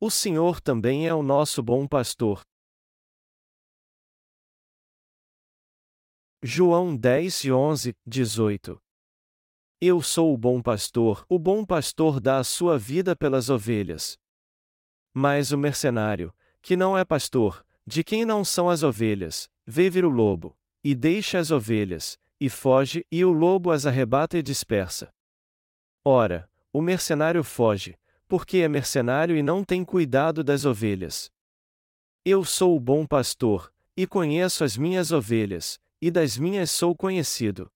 O Senhor também é o nosso bom pastor. João 10 e 11, 18 Eu sou o bom pastor, o bom pastor dá a sua vida pelas ovelhas. Mas o mercenário, que não é pastor, de quem não são as ovelhas, vê vir o lobo, e deixa as ovelhas, e foge, e o lobo as arrebata e dispersa. Ora, o mercenário foge, porque é mercenário e não tem cuidado das ovelhas. Eu sou o bom pastor, e conheço as minhas ovelhas, e das minhas sou conhecido.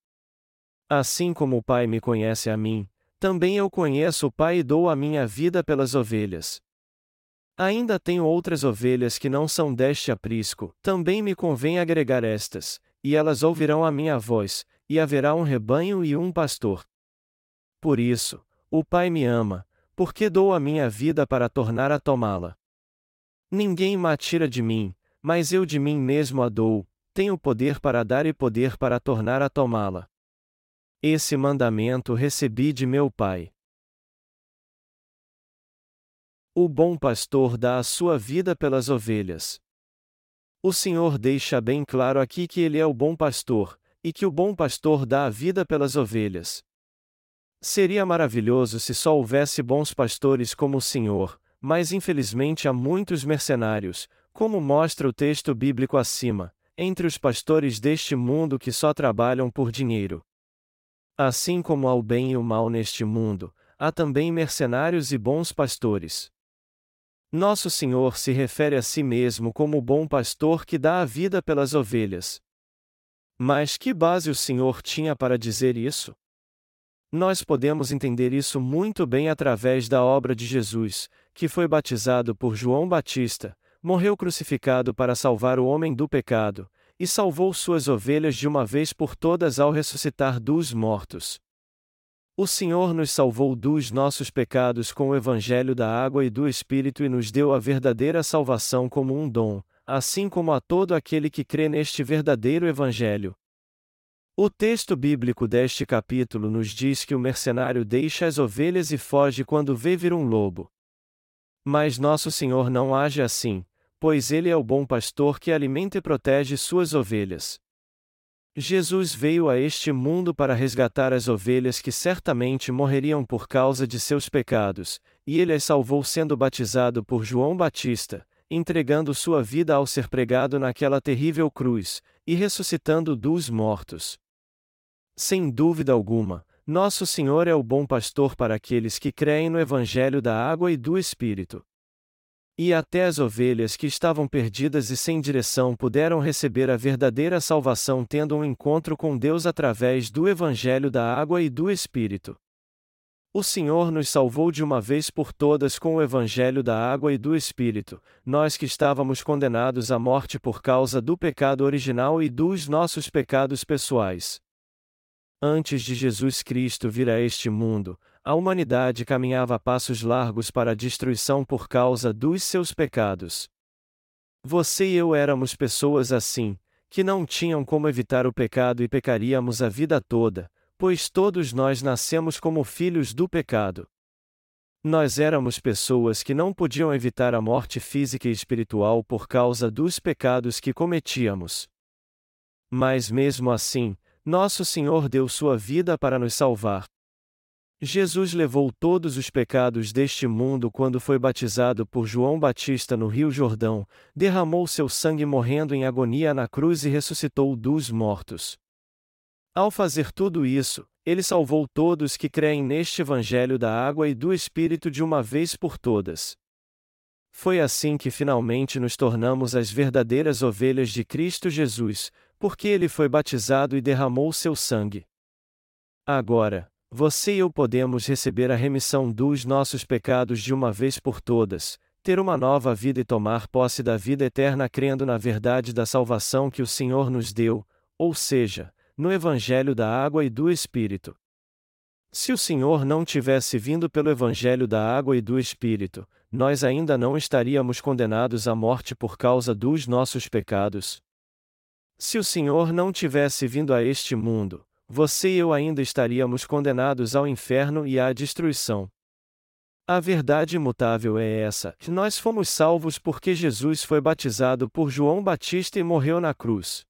Assim como o Pai me conhece a mim, também eu conheço o Pai e dou a minha vida pelas ovelhas. Ainda tenho outras ovelhas que não são deste aprisco, também me convém agregar estas, e elas ouvirão a minha voz, e haverá um rebanho e um pastor. Por isso, o Pai me ama, porque dou a minha vida para tornar a tomá-la. Ninguém me tira de mim, mas eu de mim mesmo a dou, tenho poder para dar e poder para tornar a tomá-la. Esse mandamento recebi de meu Pai. O bom pastor dá a sua vida pelas ovelhas. O Senhor deixa bem claro aqui que ele é o bom pastor, e que o bom pastor dá a vida pelas ovelhas. Seria maravilhoso se só houvesse bons pastores como o Senhor, mas infelizmente há muitos mercenários, como mostra o texto bíblico acima, entre os pastores deste mundo que só trabalham por dinheiro. Assim como há o bem e o mal neste mundo, há também mercenários e bons pastores. Nosso Senhor se refere a si mesmo como o bom pastor que dá a vida pelas ovelhas. Mas que base o Senhor tinha para dizer isso? Nós podemos entender isso muito bem através da obra de Jesus, que foi batizado por João Batista, morreu crucificado para salvar o homem do pecado, e salvou suas ovelhas de uma vez por todas ao ressuscitar dos mortos. O Senhor nos salvou dos nossos pecados com o Evangelho da água e do Espírito e nos deu a verdadeira salvação como um dom, assim como a todo aquele que crê neste verdadeiro Evangelho, o texto bíblico deste capítulo nos diz que o mercenário deixa as ovelhas e foge quando vê vir um lobo. Mas nosso Senhor não age assim, pois ele é o bom pastor que alimenta e protege suas ovelhas. Jesus veio a este mundo para resgatar as ovelhas que certamente morreriam por causa de seus pecados, e ele as salvou sendo batizado por João Batista, entregando sua vida ao ser pregado naquela terrível cruz, e ressuscitando dos mortos. Sem dúvida alguma, nosso Senhor é o bom pastor para aqueles que creem no Evangelho da água e do Espírito. E até as ovelhas que estavam perdidas e sem direção puderam receber a verdadeira salvação tendo um encontro com Deus através do Evangelho da água e do Espírito. O Senhor nos salvou de uma vez por todas com o Evangelho da água e do Espírito, nós que estávamos condenados à morte por causa do pecado original e dos nossos pecados pessoais. Antes de Jesus Cristo vir a este mundo, a humanidade caminhava a passos largos para a destruição por causa dos seus pecados. Você e eu éramos pessoas assim, que não tinham como evitar o pecado e pecaríamos a vida toda, pois todos nós nascemos como filhos do pecado. Nós éramos pessoas que não podiam evitar a morte física e espiritual por causa dos pecados que cometíamos. Mas mesmo assim, nosso Senhor deu sua vida para nos salvar. Jesus levou todos os pecados deste mundo quando foi batizado por João Batista no Rio Jordão, derramou seu sangue morrendo em agonia na cruz e ressuscitou dos mortos. Ao fazer tudo isso, ele salvou todos que creem neste Evangelho da água e do Espírito de uma vez por todas. Foi assim que finalmente nos tornamos as verdadeiras ovelhas de Cristo Jesus, porque ele foi batizado e derramou seu sangue. Agora, você e eu podemos receber a remissão dos nossos pecados de uma vez por todas, ter uma nova vida e tomar posse da vida eterna crendo na verdade da salvação que o Senhor nos deu, ou seja, no Evangelho da água e do Espírito. Se o Senhor não tivesse vindo pelo Evangelho da água e do Espírito, nós ainda não estaríamos condenados à morte por causa dos nossos pecados, se o Senhor não tivesse vindo a este mundo, você e eu ainda estaríamos condenados ao inferno e à destruição. A verdade imutável é essa: nós fomos salvos porque Jesus foi batizado por João Batista e morreu na cruz.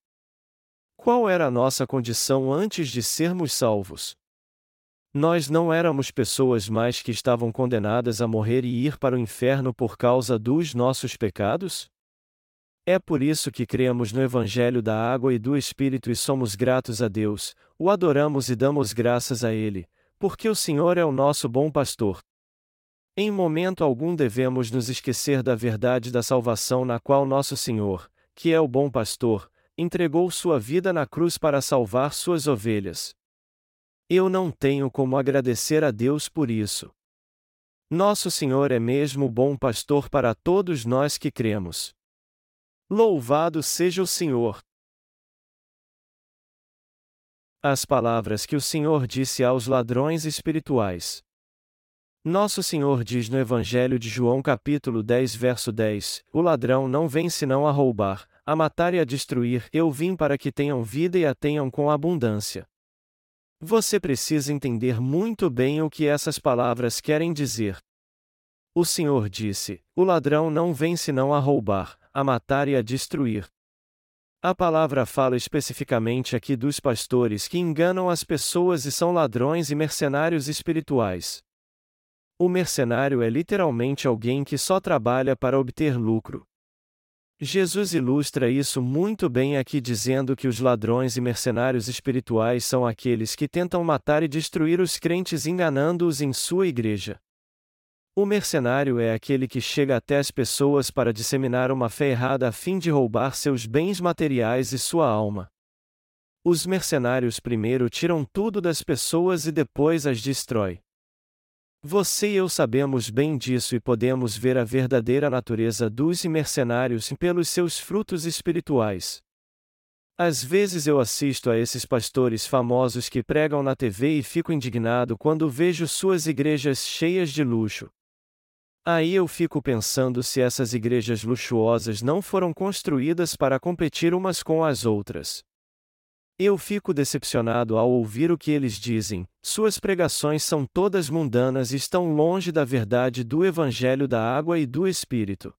Qual era a nossa condição antes de sermos salvos? Nós não éramos pessoas mais que estavam condenadas a morrer e ir para o inferno por causa dos nossos pecados? É por isso que cremos no Evangelho da Água e do Espírito e somos gratos a Deus, o adoramos e damos graças a Ele, porque o Senhor é o nosso bom pastor. Em momento algum devemos nos esquecer da verdade da salvação na qual nosso Senhor, que é o bom pastor, entregou sua vida na cruz para salvar suas ovelhas. Eu não tenho como agradecer a Deus por isso. Nosso Senhor é mesmo bom pastor para todos nós que cremos. Louvado seja o Senhor! As palavras que o Senhor disse aos ladrões espirituais. Nosso Senhor diz no Evangelho de João capítulo 10 verso 10, O ladrão não vem senão a roubar, a matar e a destruir, eu vim para que tenham vida e a tenham com abundância. Você precisa entender muito bem o que essas palavras querem dizer. O Senhor disse: O ladrão não vem senão a roubar, a matar e a destruir. A palavra fala especificamente aqui dos pastores que enganam as pessoas e são ladrões e mercenários espirituais. O mercenário é literalmente alguém que só trabalha para obter lucro. Jesus ilustra isso muito bem aqui dizendo que os ladrões e mercenários espirituais são aqueles que tentam matar e destruir os crentes enganando-os em sua igreja. O mercenário é aquele que chega até as pessoas para disseminar uma fé errada a fim de roubar seus bens materiais e sua alma. Os mercenários primeiro tiram tudo das pessoas e depois as destrói. Você e eu sabemos bem disso e podemos ver a verdadeira natureza dos mercenários pelos seus frutos espirituais. Às vezes eu assisto a esses pastores famosos que pregam na TV e fico indignado quando vejo suas igrejas cheias de luxo. Aí eu fico pensando se essas igrejas luxuosas não foram construídas para competir umas com as outras. Eu fico decepcionado ao ouvir o que eles dizem, suas pregações são todas mundanas e estão longe da verdade do Evangelho da Água e do Espírito.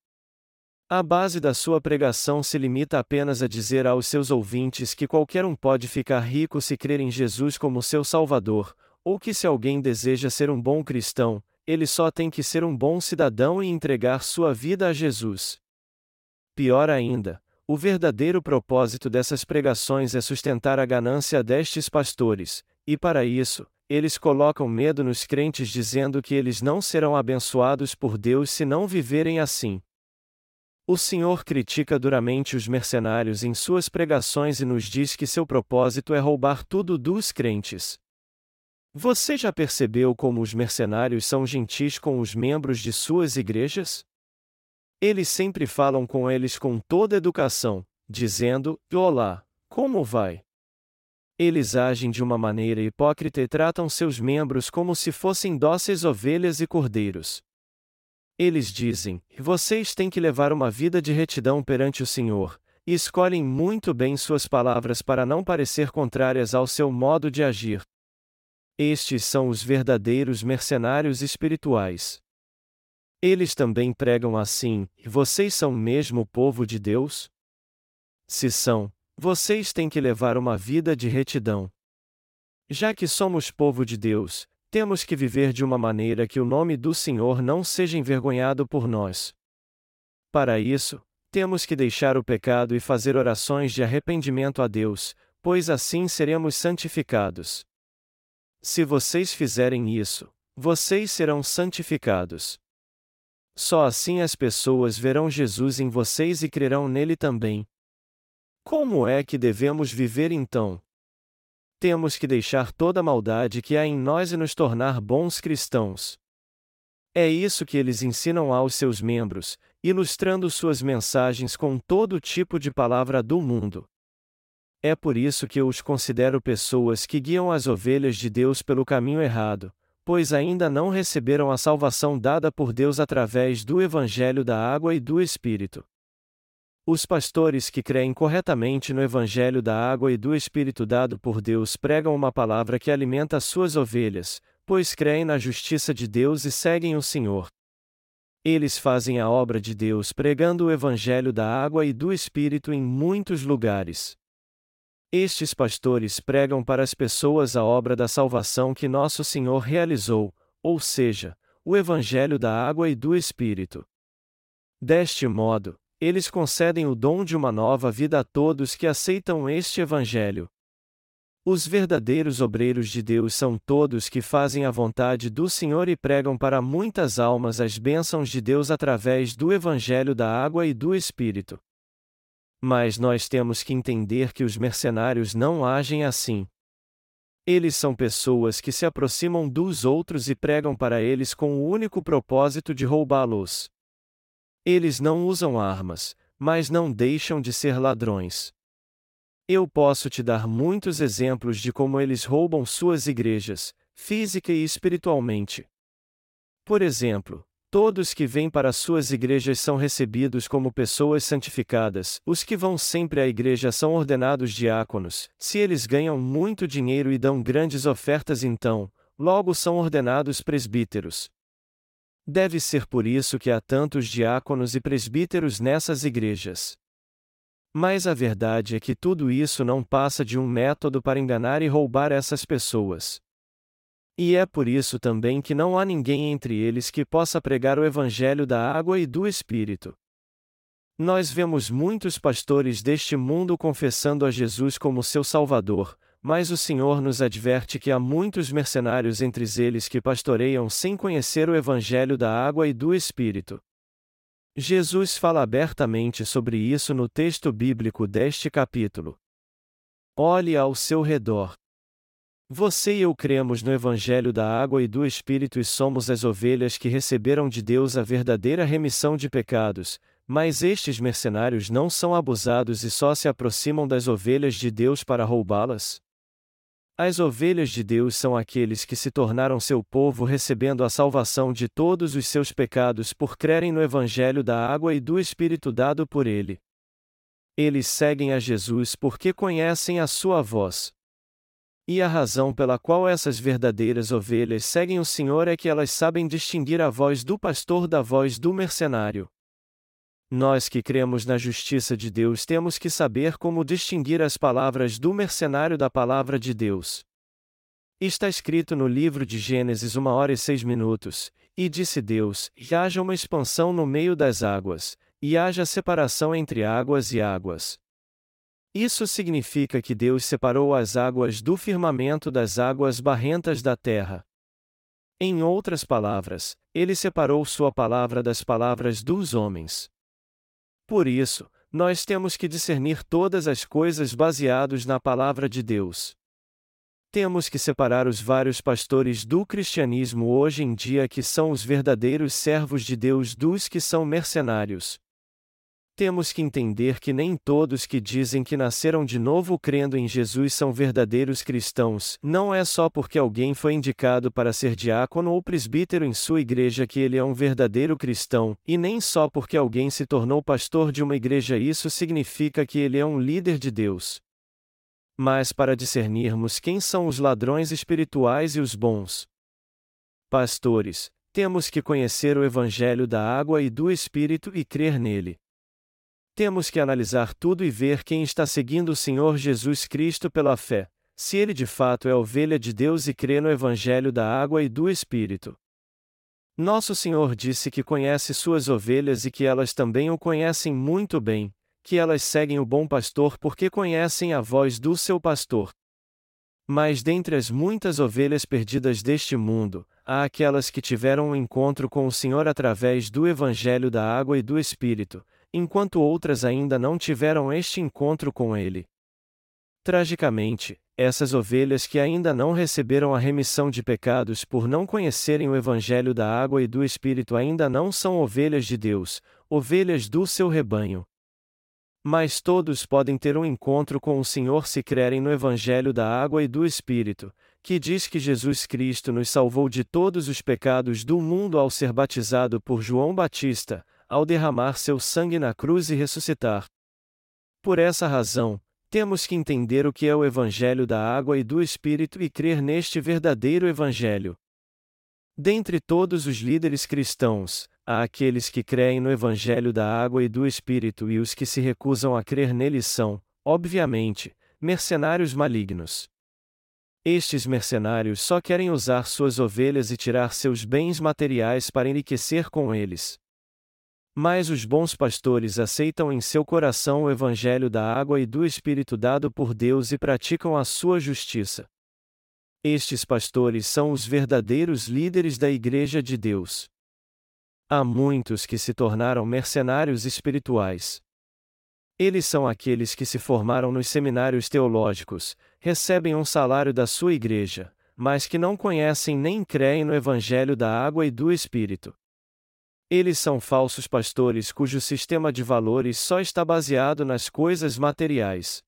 A base da sua pregação se limita apenas a dizer aos seus ouvintes que qualquer um pode ficar rico se crer em Jesus como seu Salvador, ou que se alguém deseja ser um bom cristão, ele só tem que ser um bom cidadão e entregar sua vida a Jesus. Pior ainda, o verdadeiro propósito dessas pregações é sustentar a ganância destes pastores, e para isso, eles colocam medo nos crentes dizendo que eles não serão abençoados por Deus se não viverem assim. O Senhor critica duramente os mercenários em suas pregações e nos diz que seu propósito é roubar tudo dos crentes. Você já percebeu como os mercenários são gentis com os membros de suas igrejas? Eles sempre falam com eles com toda educação, dizendo: Olá, como vai? Eles agem de uma maneira hipócrita e tratam seus membros como se fossem dóceis ovelhas e cordeiros. Eles dizem: Vocês têm que levar uma vida de retidão perante o Senhor, e escolhem muito bem suas palavras para não parecer contrárias ao seu modo de agir. Estes são os verdadeiros mercenários espirituais. Eles também pregam assim: vocês são mesmo o povo de Deus? Se são, vocês têm que levar uma vida de retidão. Já que somos povo de Deus, temos que viver de uma maneira que o nome do Senhor não seja envergonhado por nós. Para isso, temos que deixar o pecado e fazer orações de arrependimento a Deus, pois assim seremos santificados. Se vocês fizerem isso, vocês serão santificados. Só assim as pessoas verão Jesus em vocês e crerão nele também. Como é que devemos viver então? Temos que deixar toda maldade que há em nós e nos tornar bons cristãos. É isso que eles ensinam aos seus membros, ilustrando suas mensagens com todo tipo de palavra do mundo. É por isso que eu os considero pessoas que guiam as ovelhas de Deus pelo caminho errado, pois ainda não receberam a salvação dada por Deus através do Evangelho da Água e do Espírito. Os pastores que creem corretamente no Evangelho da Água e do Espírito dado por Deus pregam uma palavra que alimenta suas ovelhas, pois creem na justiça de Deus e seguem o Senhor. Eles fazem a obra de Deus pregando o Evangelho da água e do Espírito em muitos lugares. Estes pastores pregam para as pessoas a obra da salvação que nosso Senhor realizou, ou seja, o Evangelho da água e do Espírito. Deste modo, eles concedem o dom de uma nova vida a todos que aceitam este Evangelho. Os verdadeiros obreiros de Deus são todos que fazem a vontade do Senhor e pregam para muitas almas as bênçãos de Deus através do Evangelho da água e do Espírito. Mas nós temos que entender que os mercenários não agem assim. Eles são pessoas que se aproximam dos outros e pregam para eles com o único propósito de roubá-los. Eles não usam armas, mas não deixam de ser ladrões. Eu posso te dar muitos exemplos de como eles roubam suas igrejas, física e espiritualmente. Por exemplo, todos que vêm para suas igrejas são recebidos como pessoas santificadas, os que vão sempre à igreja são ordenados diáconos, se eles ganham muito dinheiro e dão grandes ofertas, então, logo são ordenados presbíteros. Deve ser por isso que há tantos diáconos e presbíteros nessas igrejas. Mas a verdade é que tudo isso não passa de um método para enganar e roubar essas pessoas. E é por isso também que não há ninguém entre eles que possa pregar o Evangelho da água e do Espírito. Nós vemos muitos pastores deste mundo confessando a Jesus como seu Salvador, mas o Senhor nos adverte que há muitos mercenários entre eles que pastoreiam sem conhecer o Evangelho da água e do Espírito. Jesus fala abertamente sobre isso no texto bíblico deste capítulo. Olhe ao seu redor. Você e eu cremos no Evangelho da água e do Espírito e somos as ovelhas que receberam de Deus a verdadeira remissão de pecados, mas estes mercenários não são abusados e só se aproximam das ovelhas de Deus para roubá-las? As ovelhas de Deus são aqueles que se tornaram seu povo recebendo a salvação de todos os seus pecados por crerem no Evangelho da água e do Espírito dado por ele. Eles seguem a Jesus porque conhecem a sua voz. E a razão pela qual essas verdadeiras ovelhas seguem o Senhor é que elas sabem distinguir a voz do pastor da voz do mercenário. Nós que cremos na justiça de Deus temos que saber como distinguir as palavras do mercenário da palavra de Deus. Está escrito no livro de Gênesis uma hora e seis minutos, e disse Deus: e haja uma expansão no meio das águas, e haja separação entre águas e águas. Isso significa que Deus separou as águas do firmamento das águas barrentas da terra. Em outras palavras, ele separou sua palavra das palavras dos homens. Por isso, nós temos que discernir todas as coisas baseados na palavra de Deus. Temos que separar os vários pastores do cristianismo hoje em dia que são os verdadeiros servos de Deus dos que são mercenários. Temos que entender que nem todos que dizem que nasceram de novo crendo em Jesus são verdadeiros cristãos, não é só porque alguém foi indicado para ser diácono ou presbítero em sua igreja que ele é um verdadeiro cristão, e nem só porque alguém se tornou pastor de uma igreja isso significa que ele é um líder de Deus. Mas para discernirmos quem são os ladrões espirituais e os bons pastores, temos que conhecer o Evangelho da água e do Espírito e crer nele. Temos que analisar tudo e ver quem está seguindo o Senhor Jesus Cristo pela fé, se ele de fato é ovelha de Deus e crê no Evangelho da água e do Espírito. Nosso Senhor disse que conhece suas ovelhas e que elas também o conhecem muito bem, que elas seguem o bom pastor porque conhecem a voz do seu pastor. Mas dentre as muitas ovelhas perdidas deste mundo, há aquelas que tiveram um encontro com o Senhor através do Evangelho da água e do Espírito, enquanto outras ainda não tiveram este encontro com ele. Tragicamente, essas ovelhas que ainda não receberam a remissão de pecados por não conhecerem o Evangelho da água e do Espírito ainda não são ovelhas de Deus, ovelhas do seu rebanho. Mas todos podem ter um encontro com o Senhor se crerem no Evangelho da água e do Espírito, que diz que Jesus Cristo nos salvou de todos os pecados do mundo ao ser batizado por João Batista, ao derramar seu sangue na cruz e ressuscitar. Por essa razão, temos que entender o que é o Evangelho da água e do Espírito e crer neste verdadeiro Evangelho. Dentre todos os líderes cristãos, há aqueles que creem no Evangelho da água e do Espírito e os que se recusam a crer nele são, obviamente, mercenários malignos. Estes mercenários só querem usar suas ovelhas e tirar seus bens materiais para enriquecer com eles. Mas os bons pastores aceitam em seu coração o Evangelho da água e do Espírito dado por Deus e praticam a sua justiça. Estes pastores são os verdadeiros líderes da Igreja de Deus. Há muitos que se tornaram mercenários espirituais. Eles são aqueles que se formaram nos seminários teológicos, recebem um salário da sua igreja, mas que não conhecem nem creem no Evangelho da água e do Espírito. Eles são falsos pastores cujo sistema de valores só está baseado nas coisas materiais.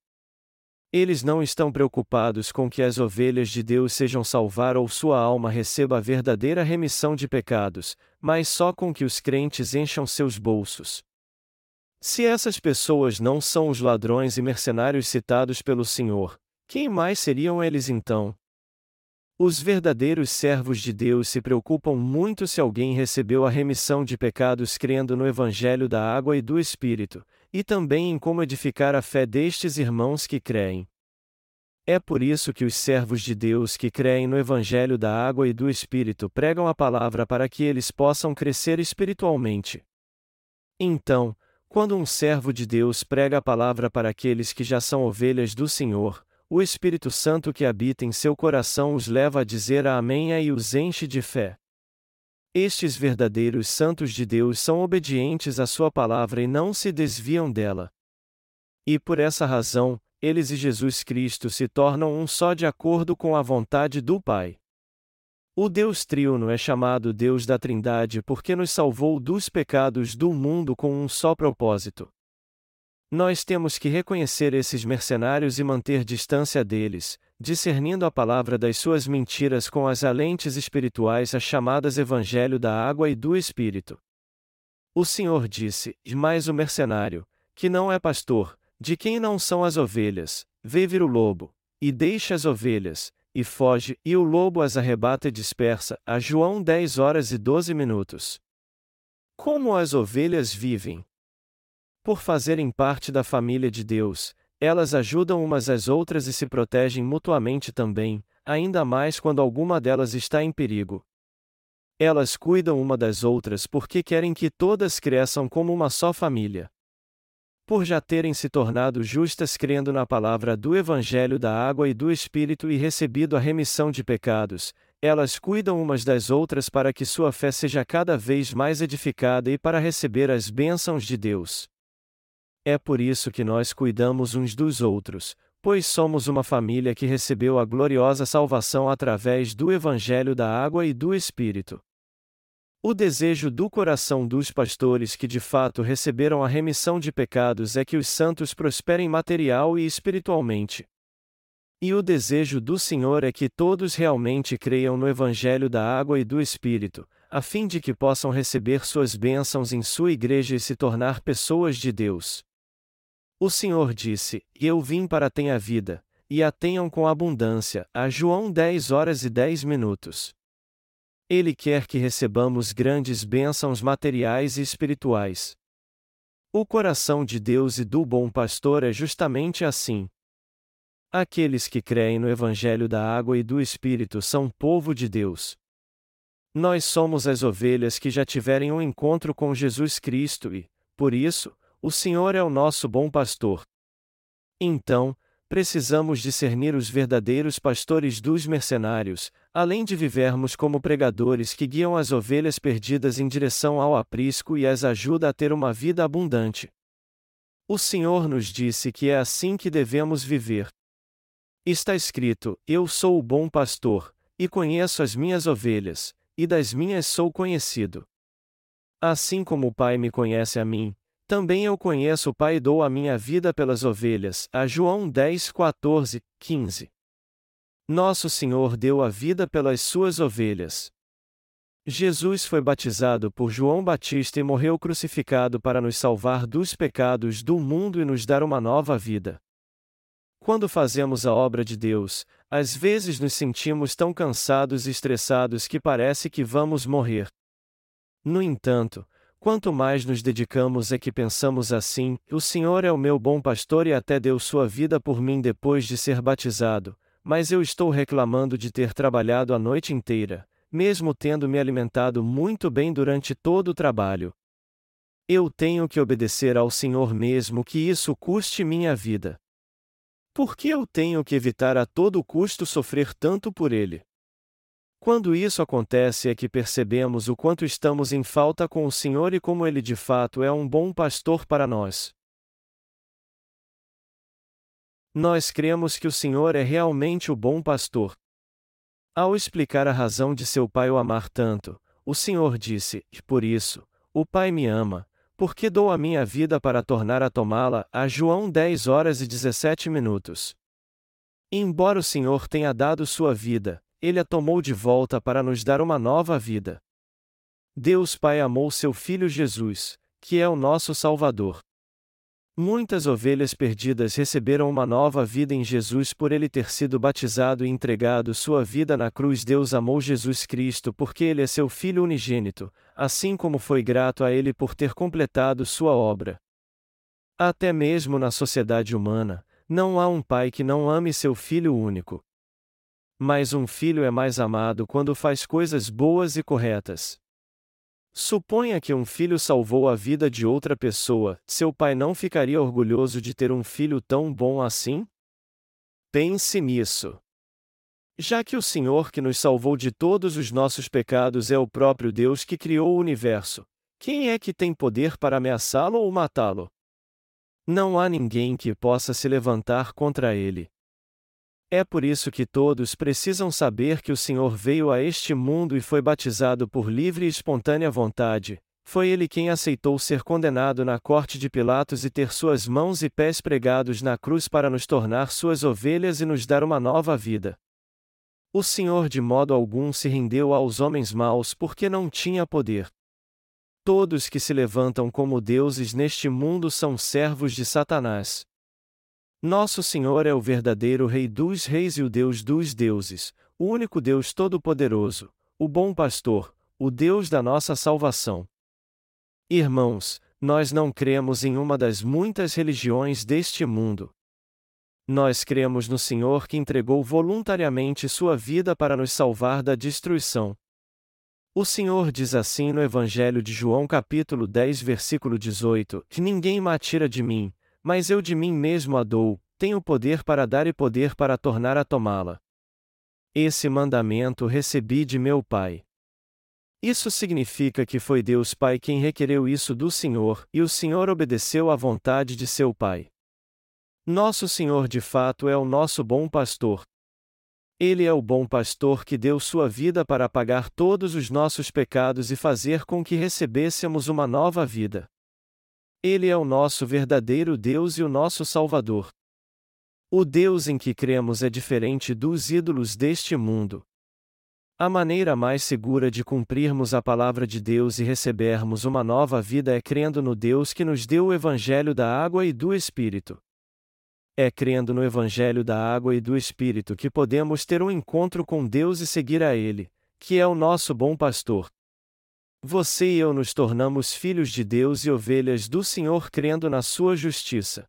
Eles não estão preocupados com que as ovelhas de Deus sejam salvar ou sua alma receba a verdadeira remissão de pecados, mas só com que os crentes encham seus bolsos. Se essas pessoas não são os ladrões e mercenários citados pelo Senhor, quem mais seriam eles então? Os verdadeiros servos de Deus se preocupam muito se alguém recebeu a remissão de pecados crendo no Evangelho da água e do Espírito, e também em como edificar a fé destes irmãos que creem. É por isso que os servos de Deus que creem no Evangelho da água e do Espírito pregam a palavra para que eles possam crescer espiritualmente. Então, quando um servo de Deus prega a palavra para aqueles que já são ovelhas do Senhor, o Espírito Santo que habita em seu coração os leva a dizer a Amém e os enche de fé. Estes verdadeiros santos de Deus são obedientes à Sua palavra e não se desviam dela. E por essa razão, eles e Jesus Cristo se tornam um só de acordo com a vontade do Pai. O Deus Triuno é chamado Deus da Trindade porque nos salvou dos pecados do mundo com um só propósito. Nós temos que reconhecer esses mercenários e manter distância deles, discernindo a palavra das suas mentiras com as lentes espirituais as chamadas Evangelho da Água e do Espírito. O Senhor disse: Mais o mercenário, que não é pastor, de quem não são as ovelhas, vê vir o lobo, e deixa as ovelhas, e foge, e o lobo as arrebata e dispersa. A João 10 horas e 12 minutos. Como as ovelhas vivem? Por fazerem parte da família de Deus, elas ajudam umas às outras e se protegem mutuamente também, ainda mais quando alguma delas está em perigo. Elas cuidam uma das outras porque querem que todas cresçam como uma só família por já terem se tornado justas crendo na palavra do Evangelho da água e do Espírito e recebido a remissão de pecados, elas cuidam umas das outras para que sua fé seja cada vez mais edificada e para receber as bênçãos de Deus. É por isso que nós cuidamos uns dos outros, pois somos uma família que recebeu a gloriosa salvação através do Evangelho da água e do Espírito. O desejo do coração dos pastores que de fato receberam a remissão de pecados é que os santos prosperem material e espiritualmente. E o desejo do Senhor é que todos realmente creiam no Evangelho da água e do Espírito, a fim de que possam receber suas bênçãos em sua igreja e se tornar pessoas de Deus. O Senhor disse: Eu vim para ter a vida, e a tenham com abundância. A João 10 horas e 10 minutos. Ele quer que recebamos grandes bênçãos materiais e espirituais. O coração de Deus e do bom pastor é justamente assim. Aqueles que creem no Evangelho da água e do Espírito são povo de Deus. Nós somos as ovelhas que já tiverem um encontro com Jesus Cristo e, por isso, o Senhor é o nosso bom pastor. Então, precisamos discernir os verdadeiros pastores dos mercenários, além de vivermos como pregadores que guiam as ovelhas perdidas em direção ao aprisco e as ajuda a ter uma vida abundante. O Senhor nos disse que é assim que devemos viver. Está escrito: Eu sou o bom pastor, e conheço as minhas ovelhas, e das minhas sou conhecido. Assim como o Pai me conhece a mim, também eu conheço o Pai e dou a minha vida pelas ovelhas. A João 10, 14, 15. Nosso Senhor deu a vida pelas suas ovelhas. Jesus foi batizado por João Batista e morreu crucificado para nos salvar dos pecados do mundo e nos dar uma nova vida. Quando fazemos a obra de Deus, às vezes nos sentimos tão cansados e estressados que parece que vamos morrer. No entanto, quanto mais nos dedicamos é que pensamos assim: o Senhor é o meu bom pastor e até deu sua vida por mim depois de ser batizado, mas eu estou reclamando de ter trabalhado a noite inteira, mesmo tendo me alimentado muito bem durante todo o trabalho. Eu tenho que obedecer ao Senhor mesmo que isso custe minha vida. Por que eu tenho que evitar a todo custo sofrer tanto por ele? Quando isso acontece é que percebemos o quanto estamos em falta com o Senhor e como ele de fato é um bom pastor para nós. Nós cremos que o Senhor é realmente o bom pastor. Ao explicar a razão de seu pai o amar tanto, o Senhor disse: Por isso, o Pai me ama, porque dou a minha vida para tornar a tomá-la. A João 10 horas e 17 minutos. Embora o Senhor tenha dado sua vida, ele a tomou de volta para nos dar uma nova vida. Deus Pai amou seu Filho Jesus, que é o nosso Salvador. Muitas ovelhas perdidas receberam uma nova vida em Jesus por ele ter sido batizado e entregado sua vida na cruz. Deus amou Jesus Cristo porque ele é seu Filho unigênito, assim como foi grato a ele por ter completado sua obra. Até mesmo na sociedade humana, não há um pai que não ame seu filho único. Mas um filho é mais amado quando faz coisas boas e corretas. Suponha que um filho salvou a vida de outra pessoa, seu pai não ficaria orgulhoso de ter um filho tão bom assim? Pense nisso. Já que o Senhor que nos salvou de todos os nossos pecados é o próprio Deus que criou o universo, quem é que tem poder para ameaçá-lo ou matá-lo? Não há ninguém que possa se levantar contra ele. É por isso que todos precisam saber que o Senhor veio a este mundo e foi batizado por livre e espontânea vontade. Foi ele quem aceitou ser condenado na corte de Pilatos e ter suas mãos e pés pregados na cruz para nos tornar suas ovelhas e nos dar uma nova vida. O Senhor de modo algum se rendeu aos homens maus porque não tinha poder. Todos que se levantam como deuses neste mundo são servos de Satanás. Nosso Senhor é o verdadeiro Rei dos Reis e o Deus dos deuses, o único Deus Todo-Poderoso, o bom pastor, o Deus da nossa salvação. Irmãos, nós não cremos em uma das muitas religiões deste mundo. Nós cremos no Senhor que entregou voluntariamente sua vida para nos salvar da destruição. O Senhor diz assim no Evangelho de João capítulo 10 versículo 18, que ninguém me atira de mim, mas eu de mim mesmo a dou, tenho poder para dar e poder para tornar a tomá-la. Esse mandamento recebi de meu Pai. Isso significa que foi Deus Pai quem requereu isso do Senhor, e o Senhor obedeceu à vontade de seu Pai. Nosso Senhor de fato é o nosso bom pastor. Ele é o bom pastor que deu sua vida para apagar todos os nossos pecados e fazer com que recebêssemos uma nova vida. Ele é o nosso verdadeiro Deus e o nosso Salvador. O Deus em que cremos é diferente dos ídolos deste mundo. A maneira mais segura de cumprirmos a palavra de Deus e recebermos uma nova vida é crendo no Deus que nos deu o Evangelho da água e do Espírito. É crendo no Evangelho da água e do Espírito que podemos ter um encontro com Deus e seguir a Ele, que é o nosso bom pastor. Você e eu nos tornamos filhos de Deus e ovelhas do Senhor crendo na sua justiça.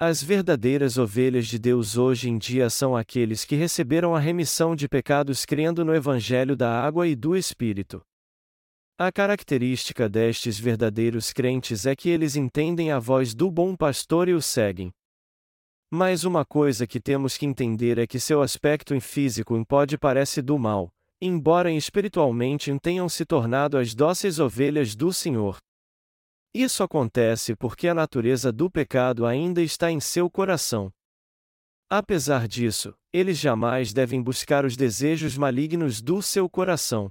As verdadeiras ovelhas de Deus hoje em dia são aqueles que receberam a remissão de pecados crendo no Evangelho da água e do Espírito. A característica destes verdadeiros crentes é que eles entendem a voz do bom pastor e o seguem. Mas uma coisa que temos que entender é que seu aspecto físico pode parecer do mal, embora espiritualmente tenham se tornado as dóceis ovelhas do Senhor. Isso acontece porque a natureza do pecado ainda está em seu coração. Apesar disso, eles jamais devem buscar os desejos malignos do seu coração.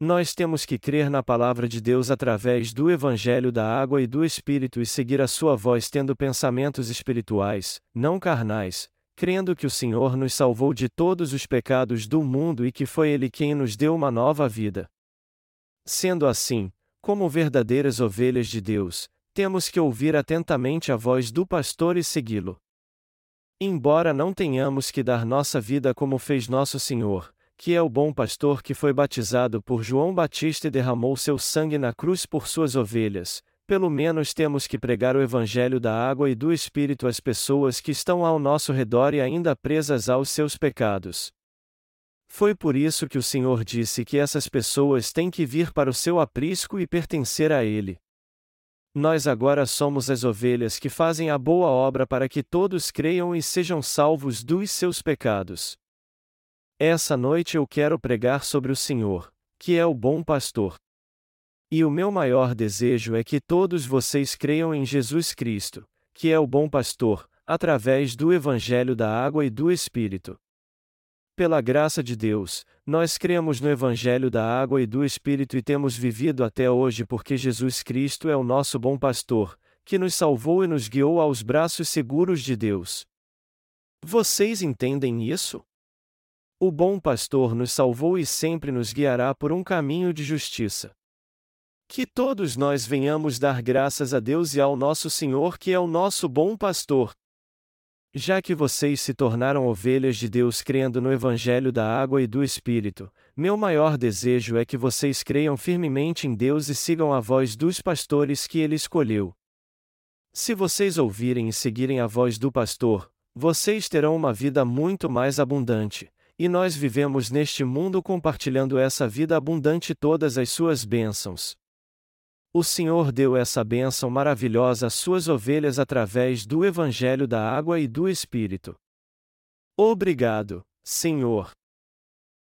Nós temos que crer na palavra de Deus através do Evangelho da Água e do Espírito e seguir a sua voz tendo pensamentos espirituais, não carnais, crendo que o Senhor nos salvou de todos os pecados do mundo e que foi Ele quem nos deu uma nova vida. Sendo assim, como verdadeiras ovelhas de Deus, temos que ouvir atentamente a voz do pastor e segui-lo. Embora não tenhamos que dar nossa vida como fez nosso Senhor, que é o bom pastor que foi batizado por João Batista e derramou seu sangue na cruz por suas ovelhas, pelo menos temos que pregar o Evangelho da água e do Espírito às pessoas que estão ao nosso redor e ainda presas aos seus pecados. Foi por isso que o Senhor disse que essas pessoas têm que vir para o seu aprisco e pertencer a Ele. Nós agora somos as ovelhas que fazem a boa obra para que todos creiam e sejam salvos dos seus pecados. Essa noite eu quero pregar sobre o Senhor, que é o bom pastor. E o meu maior desejo é que todos vocês creiam em Jesus Cristo, que é o bom pastor, através do Evangelho da Água e do Espírito. Pela graça de Deus, nós cremos no Evangelho da Água e do Espírito e temos vivido até hoje porque Jesus Cristo é o nosso bom pastor, que nos salvou e nos guiou aos braços seguros de Deus. Vocês entendem isso? O bom pastor nos salvou e sempre nos guiará por um caminho de justiça. Que todos nós venhamos dar graças a Deus e ao nosso Senhor, que é o nosso bom pastor. Já que vocês se tornaram ovelhas de Deus crendo no Evangelho da Água e do Espírito, meu maior desejo é que vocês creiam firmemente em Deus e sigam a voz dos pastores que Ele escolheu. Se vocês ouvirem e seguirem a voz do pastor, vocês terão uma vida muito mais abundante e nós vivemos neste mundo compartilhando essa vida abundante todas as suas bênçãos. O Senhor deu essa bênção maravilhosa às suas ovelhas através do Evangelho da Água e do Espírito. Obrigado, Senhor.